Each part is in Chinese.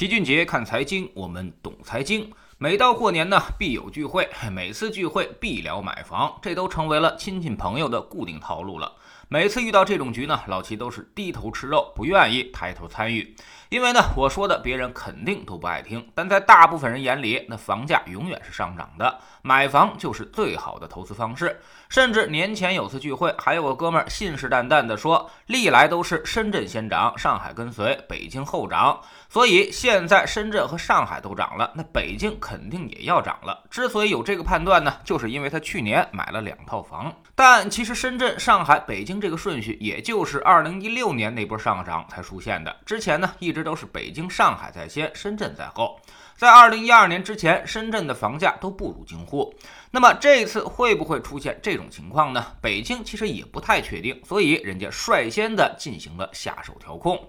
齐俊杰看财经，我们懂财经。每到过年呢，必有聚会，每次聚会必聊买房，这都成为了亲戚朋友的固定套路了。每次遇到这种局呢，老齐都是低头吃肉，不愿意抬头参与。因为呢，我说的别人肯定都不爱听，但在大部分人眼里，那房价永远是上涨的，买房就是最好的投资方式。甚至年前有次聚会，还有个哥们儿信誓旦旦地说，历来都是深圳先涨，上海跟随，北京后涨，所以现在深圳和上海都涨了，那北京肯定也要涨了。之所以有这个判断呢，就是因为他去年买了两套房。但其实深圳、上海、北京这个顺序，也就是二零一六年那波上涨才出现的，之前呢一直。这都是北京、上海在先，深圳在后。在二零一二年之前，深圳的房价都不如京沪。那么这次会不会出现这种情况呢？北京其实也不太确定，所以人家率先的进行了下手调控。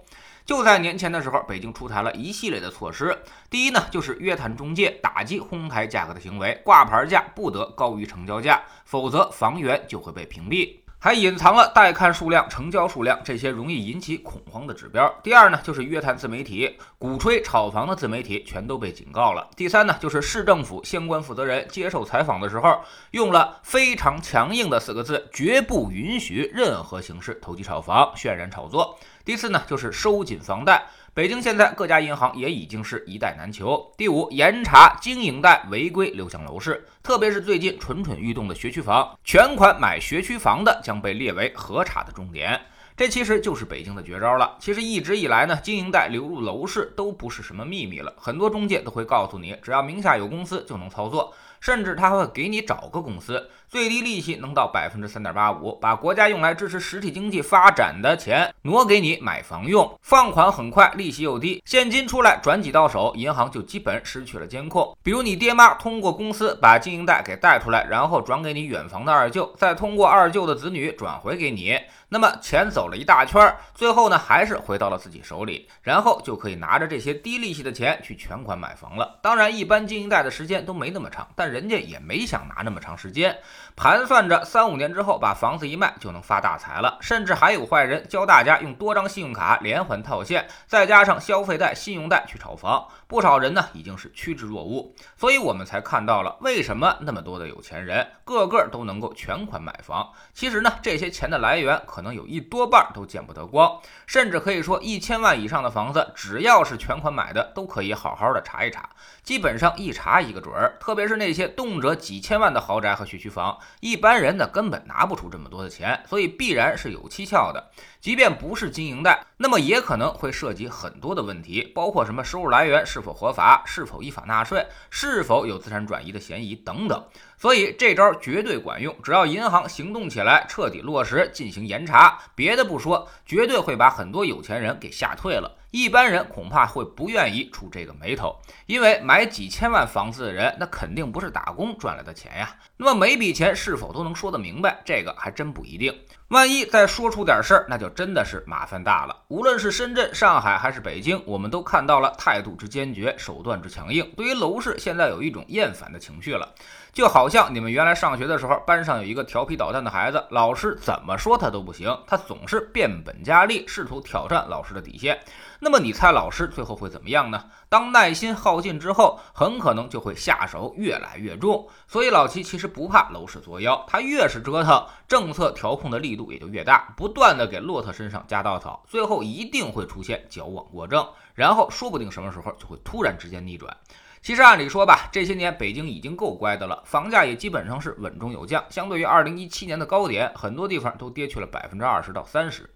就在年前的时候，北京出台了一系列的措施。第一呢，就是约谈中介打击哄抬价格的行为，挂牌价不得高于成交价，否则房源就会被屏蔽。还隐藏了带看数量、成交数量这些容易引起恐慌的指标。第二呢，就是约谈自媒体，鼓吹炒房的自媒体全都被警告了。第三呢，就是市政府相关负责人接受采访的时候，用了非常强硬的四个字：绝不允许任何形式投机炒房、渲染炒作。第四呢，就是收紧房贷。北京现在各家银行也已经是一贷难求。第五，严查经营贷违规流向楼市，特别是最近蠢蠢欲动的学区房，全款买学区房的将被列为核查的重点。这其实就是北京的绝招了。其实一直以来呢，经营贷流入楼市都不是什么秘密了，很多中介都会告诉你，只要名下有公司就能操作。甚至他会给你找个公司，最低利息能到百分之三点八五，把国家用来支持实体经济发展的钱挪给你买房用，放款很快，利息又低，现金出来转几到手，银行就基本失去了监控。比如你爹妈通过公司把经营贷给贷出来，然后转给你远房的二舅，再通过二舅的子女转回给你，那么钱走了一大圈，最后呢还是回到了自己手里，然后就可以拿着这些低利息的钱去全款买房了。当然，一般经营贷的时间都没那么长，但人家也没想拿那么长时间，盘算着三五年之后把房子一卖就能发大财了。甚至还有坏人教大家用多张信用卡连环套现，再加上消费贷、信用贷去炒房，不少人呢已经是趋之若鹜。所以我们才看到了为什么那么多的有钱人个个都能够全款买房。其实呢，这些钱的来源可能有一多半都见不得光，甚至可以说一千万以上的房子，只要是全款买的，都可以好好的查一查，基本上一查一个准儿。特别是那些。动辄几千万的豪宅和学区房，一般人呢根本拿不出这么多的钱，所以必然是有蹊跷的。即便不是经营贷，那么也可能会涉及很多的问题，包括什么收入来源是否合法、是否依法纳税、是否有资产转移的嫌疑等等。所以这招绝对管用，只要银行行动起来，彻底落实进行严查，别的不说，绝对会把很多有钱人给吓退了。一般人恐怕会不愿意出这个眉头，因为买几千万房子的人，那肯定不是打工赚来的钱呀。那么每笔钱是否都能说得明白，这个还真不一定。万一再说出点事儿，那就真的是麻烦大了。无论是深圳、上海还是北京，我们都看到了态度之坚决，手段之强硬。对于楼市，现在有一种厌烦的情绪了，就好像你们原来上学的时候，班上有一个调皮捣蛋的孩子，老师怎么说他都不行，他总是变本加厉，试图挑战老师的底线。那么你猜老师最后会怎么样呢？当耐心耗尽之后，很可能就会下手越来越重。所以老齐其实不怕楼市作妖，他越是折腾，政策调控的力度也就越大，不断的给骆驼身上加稻草，最后一定会出现矫枉过正，然后说不定什么时候就会突然之间逆转。其实按理说吧，这些年北京已经够乖的了，房价也基本上是稳中有降，相对于二零一七年的高点，很多地方都跌去了百分之二十到三十。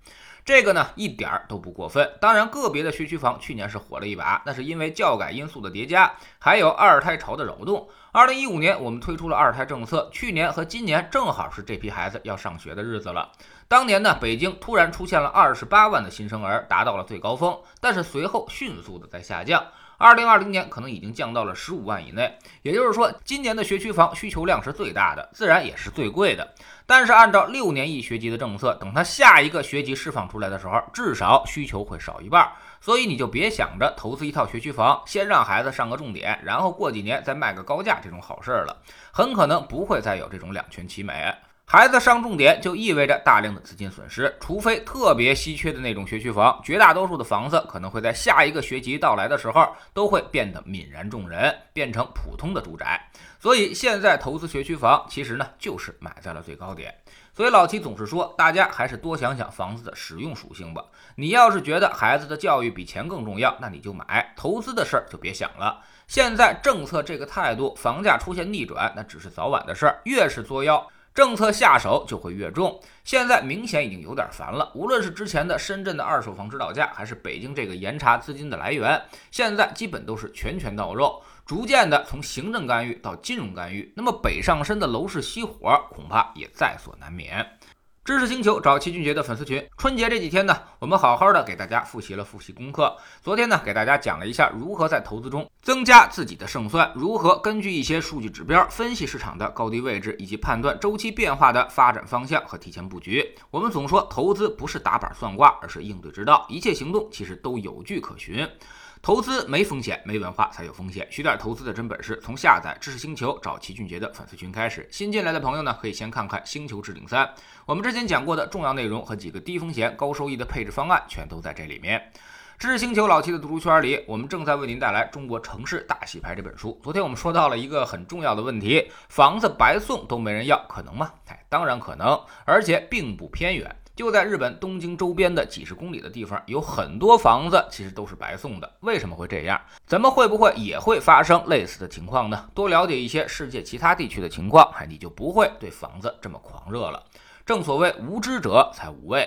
这个呢一点儿都不过分。当然，个别的学区房去年是火了一把，那是因为教改因素的叠加，还有二胎潮的扰动。二零一五年我们推出了二胎政策，去年和今年正好是这批孩子要上学的日子了。当年呢，北京突然出现了二十八万的新生儿，达到了最高峰，但是随后迅速的在下降。二零二零年可能已经降到了十五万以内，也就是说，今年的学区房需求量是最大的，自然也是最贵的。但是按照六年一学籍的政策，等它下一个学籍释放出来的时候，至少需求会少一半。所以你就别想着投资一套学区房，先让孩子上个重点，然后过几年再卖个高价这种好事了，很可能不会再有这种两全其美。孩子上重点就意味着大量的资金损失，除非特别稀缺的那种学区房，绝大多数的房子可能会在下一个学期到来的时候都会变得泯然众人，变成普通的住宅。所以现在投资学区房，其实呢就是买在了最高点。所以老七总是说，大家还是多想想房子的使用属性吧。你要是觉得孩子的教育比钱更重要，那你就买，投资的事儿就别想了。现在政策这个态度，房价出现逆转，那只是早晚的事儿。越是作妖。政策下手就会越重，现在明显已经有点烦了。无论是之前的深圳的二手房指导价，还是北京这个严查资金的来源，现在基本都是拳拳到肉，逐渐的从行政干预到金融干预。那么北上深的楼市熄火，恐怕也在所难免。知识星球找齐俊杰的粉丝群。春节这几天呢，我们好好的给大家复习了复习功课。昨天呢，给大家讲了一下如何在投资中增加自己的胜算，如何根据一些数据指标分析市场的高低位置，以及判断周期变化的发展方向和提前布局。我们总说投资不是打板算卦，而是应对之道，一切行动其实都有据可循。投资没风险，没文化才有风险。学点投资的真本事，从下载知识星球找齐俊杰的粉丝群开始。新进来的朋友呢，可以先看看《星球置顶三》，我们之前讲过的重要内容和几个低风险高收益的配置方案，全都在这里面。知识星球老七的读书圈里，我们正在为您带来《中国城市大洗牌》这本书。昨天我们说到了一个很重要的问题：房子白送都没人要，可能吗？哎，当然可能，而且并不偏远。就在日本东京周边的几十公里的地方，有很多房子其实都是白送的。为什么会这样？咱们会不会也会发生类似的情况呢？多了解一些世界其他地区的情况，哎，你就不会对房子这么狂热了。正所谓无知者才无畏。